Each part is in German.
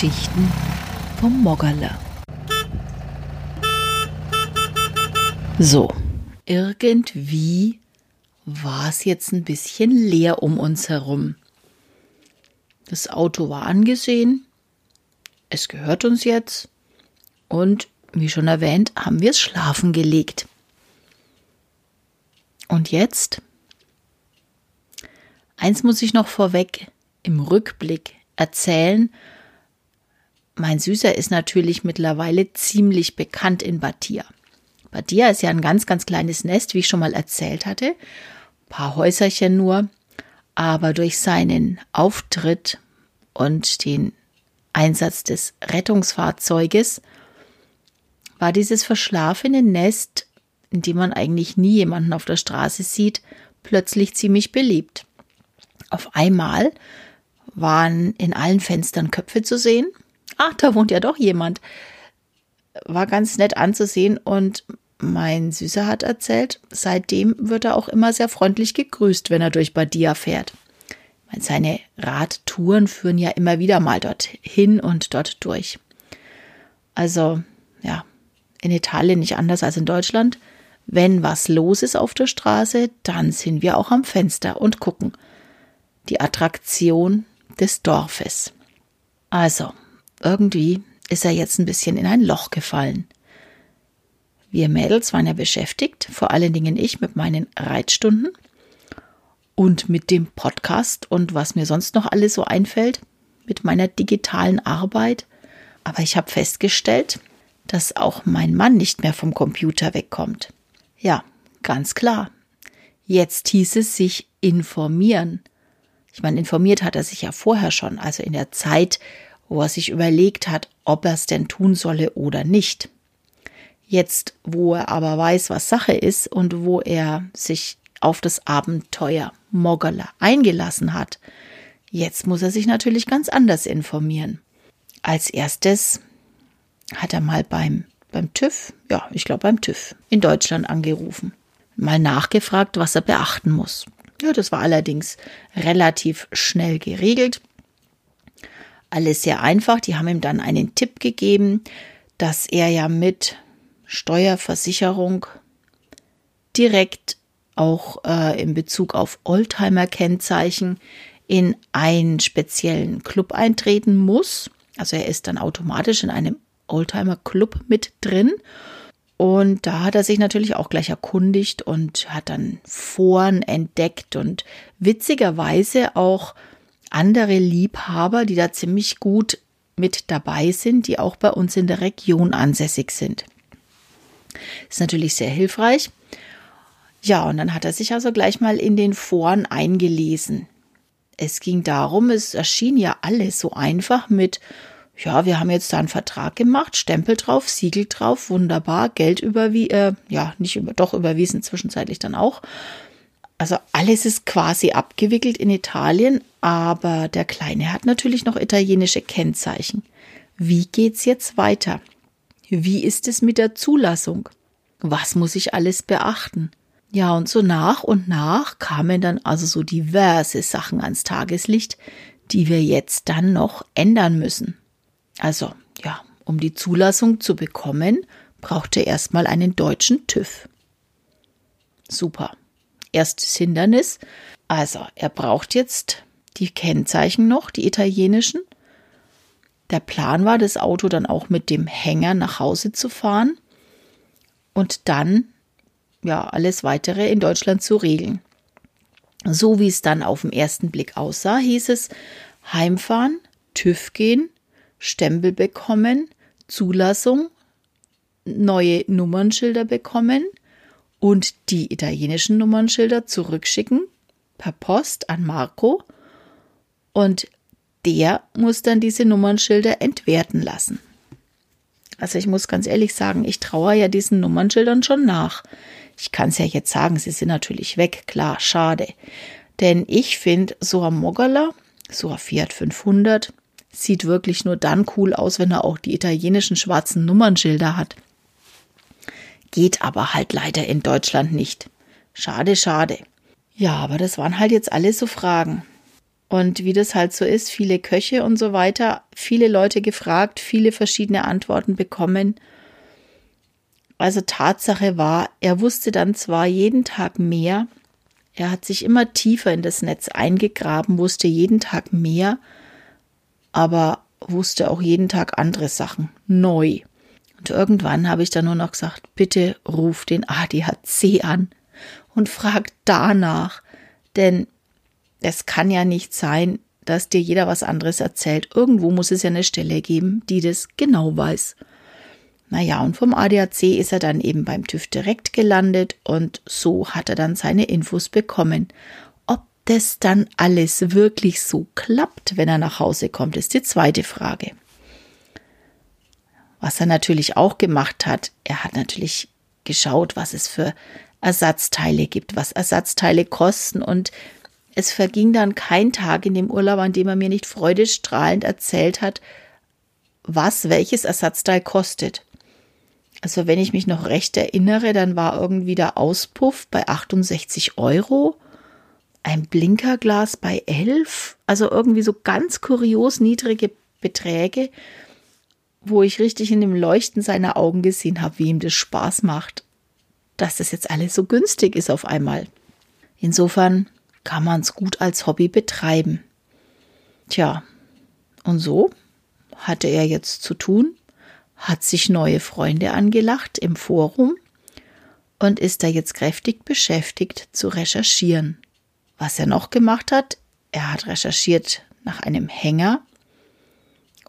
Geschichten vom Moggerle. So, irgendwie war es jetzt ein bisschen leer um uns herum. Das Auto war angesehen, es gehört uns jetzt und wie schon erwähnt, haben wir es schlafen gelegt. Und jetzt? Eins muss ich noch vorweg im Rückblick erzählen. Mein Süßer ist natürlich mittlerweile ziemlich bekannt in Batia. Batia ist ja ein ganz, ganz kleines Nest, wie ich schon mal erzählt hatte. Ein paar Häuserchen nur. Aber durch seinen Auftritt und den Einsatz des Rettungsfahrzeuges war dieses verschlafene Nest, in dem man eigentlich nie jemanden auf der Straße sieht, plötzlich ziemlich beliebt. Auf einmal waren in allen Fenstern Köpfe zu sehen. Ach, da wohnt ja doch jemand. War ganz nett anzusehen und mein Süßer hat erzählt, seitdem wird er auch immer sehr freundlich gegrüßt, wenn er durch Badia fährt. Seine Radtouren führen ja immer wieder mal dorthin und dort durch. Also, ja, in Italien nicht anders als in Deutschland. Wenn was los ist auf der Straße, dann sind wir auch am Fenster und gucken. Die Attraktion des Dorfes. Also, irgendwie ist er jetzt ein bisschen in ein Loch gefallen. Wir Mädels waren ja beschäftigt, vor allen Dingen ich mit meinen Reitstunden und mit dem Podcast und was mir sonst noch alles so einfällt, mit meiner digitalen Arbeit. Aber ich habe festgestellt, dass auch mein Mann nicht mehr vom Computer wegkommt. Ja, ganz klar. Jetzt hieß es sich informieren. Ich meine, informiert hat er sich ja vorher schon, also in der Zeit, wo er sich überlegt hat, ob er es denn tun solle oder nicht. Jetzt, wo er aber weiß, was Sache ist und wo er sich auf das Abenteuer Moggerler eingelassen hat, jetzt muss er sich natürlich ganz anders informieren. Als erstes hat er mal beim, beim TÜV, ja, ich glaube beim TÜV in Deutschland angerufen, mal nachgefragt, was er beachten muss. Ja, das war allerdings relativ schnell geregelt. Alles sehr einfach. Die haben ihm dann einen Tipp gegeben, dass er ja mit Steuerversicherung direkt auch äh, in Bezug auf Oldtimer-Kennzeichen in einen speziellen Club eintreten muss. Also er ist dann automatisch in einem Oldtimer-Club mit drin und da hat er sich natürlich auch gleich erkundigt und hat dann Foren entdeckt und witzigerweise auch andere Liebhaber, die da ziemlich gut mit dabei sind, die auch bei uns in der Region ansässig sind. Ist natürlich sehr hilfreich. Ja, und dann hat er sich also gleich mal in den Foren eingelesen. Es ging darum, es erschien ja alles so einfach mit ja, wir haben jetzt da einen Vertrag gemacht, Stempel drauf, Siegel drauf, wunderbar, Geld überwiesen, äh, ja, nicht über, doch überwiesen, zwischenzeitlich dann auch. Also alles ist quasi abgewickelt in Italien, aber der Kleine hat natürlich noch italienische Kennzeichen. Wie geht's jetzt weiter? Wie ist es mit der Zulassung? Was muss ich alles beachten? Ja, und so nach und nach kamen dann also so diverse Sachen ans Tageslicht, die wir jetzt dann noch ändern müssen. Also, ja, um die Zulassung zu bekommen, braucht er erstmal einen deutschen TÜV. Super. Erstes Hindernis. Also, er braucht jetzt die Kennzeichen noch, die italienischen. Der Plan war, das Auto dann auch mit dem Hänger nach Hause zu fahren und dann ja alles weitere in Deutschland zu regeln. So wie es dann auf den ersten Blick aussah, hieß es heimfahren, TÜV gehen, Stempel bekommen, Zulassung, neue Nummernschilder bekommen und die italienischen Nummernschilder zurückschicken per Post an Marco und der muss dann diese Nummernschilder entwerten lassen. Also ich muss ganz ehrlich sagen, ich traue ja diesen Nummernschildern schon nach. Ich kann es ja jetzt sagen, sie sind natürlich weg, klar, schade. Denn ich finde, so ein Moggerler, so ein Fiat 500, sieht wirklich nur dann cool aus, wenn er auch die italienischen schwarzen Nummernschilder hat. Geht aber halt leider in Deutschland nicht. Schade, schade. Ja, aber das waren halt jetzt alles so Fragen. Und wie das halt so ist, viele Köche und so weiter, viele Leute gefragt, viele verschiedene Antworten bekommen. Also Tatsache war, er wusste dann zwar jeden Tag mehr, er hat sich immer tiefer in das Netz eingegraben, wusste jeden Tag mehr, aber wusste auch jeden Tag andere Sachen, neu. Und irgendwann habe ich dann nur noch gesagt, bitte ruf den ADHC an und frag danach, denn es kann ja nicht sein, dass dir jeder was anderes erzählt. Irgendwo muss es ja eine Stelle geben, die das genau weiß. Naja, und vom ADAC ist er dann eben beim TÜV direkt gelandet und so hat er dann seine Infos bekommen. Ob das dann alles wirklich so klappt, wenn er nach Hause kommt, ist die zweite Frage. Was er natürlich auch gemacht hat, er hat natürlich geschaut, was es für Ersatzteile gibt, was Ersatzteile kosten. Und es verging dann kein Tag in dem Urlaub, an dem er mir nicht freudestrahlend erzählt hat, was welches Ersatzteil kostet. Also wenn ich mich noch recht erinnere, dann war irgendwie der Auspuff bei 68 Euro, ein Blinkerglas bei 11, also irgendwie so ganz kurios niedrige Beträge, wo ich richtig in dem Leuchten seiner Augen gesehen habe, wie ihm das Spaß macht, dass das jetzt alles so günstig ist auf einmal. Insofern kann man es gut als Hobby betreiben. Tja, und so hatte er jetzt zu tun hat sich neue Freunde angelacht im Forum und ist da jetzt kräftig beschäftigt zu recherchieren. Was er noch gemacht hat, er hat recherchiert nach einem Hänger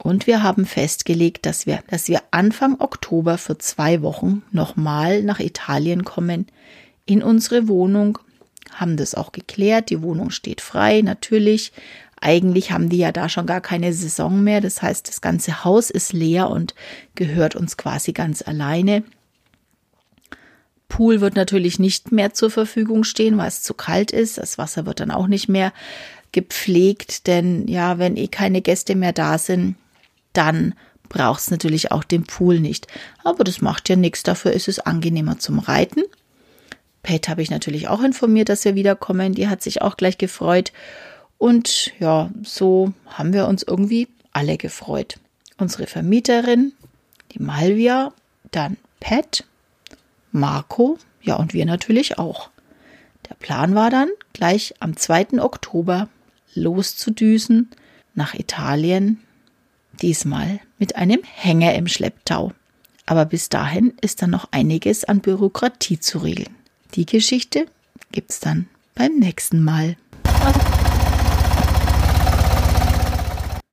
und wir haben festgelegt, dass wir, dass wir Anfang Oktober für zwei Wochen nochmal nach Italien kommen, in unsere Wohnung, haben das auch geklärt, die Wohnung steht frei, natürlich, eigentlich haben die ja da schon gar keine Saison mehr. Das heißt, das ganze Haus ist leer und gehört uns quasi ganz alleine. Pool wird natürlich nicht mehr zur Verfügung stehen, weil es zu kalt ist. Das Wasser wird dann auch nicht mehr gepflegt, denn ja, wenn eh keine Gäste mehr da sind, dann braucht es natürlich auch den Pool nicht. Aber das macht ja nichts, dafür ist es angenehmer zum Reiten. Pet habe ich natürlich auch informiert, dass wir wiederkommen. Die hat sich auch gleich gefreut. Und ja, so haben wir uns irgendwie alle gefreut. Unsere Vermieterin, die Malvia, dann Pat, Marco, ja und wir natürlich auch. Der Plan war dann, gleich am 2. Oktober loszudüsen nach Italien, diesmal mit einem Hänger im Schlepptau. Aber bis dahin ist dann noch einiges an Bürokratie zu regeln. Die Geschichte gibt's dann beim nächsten Mal.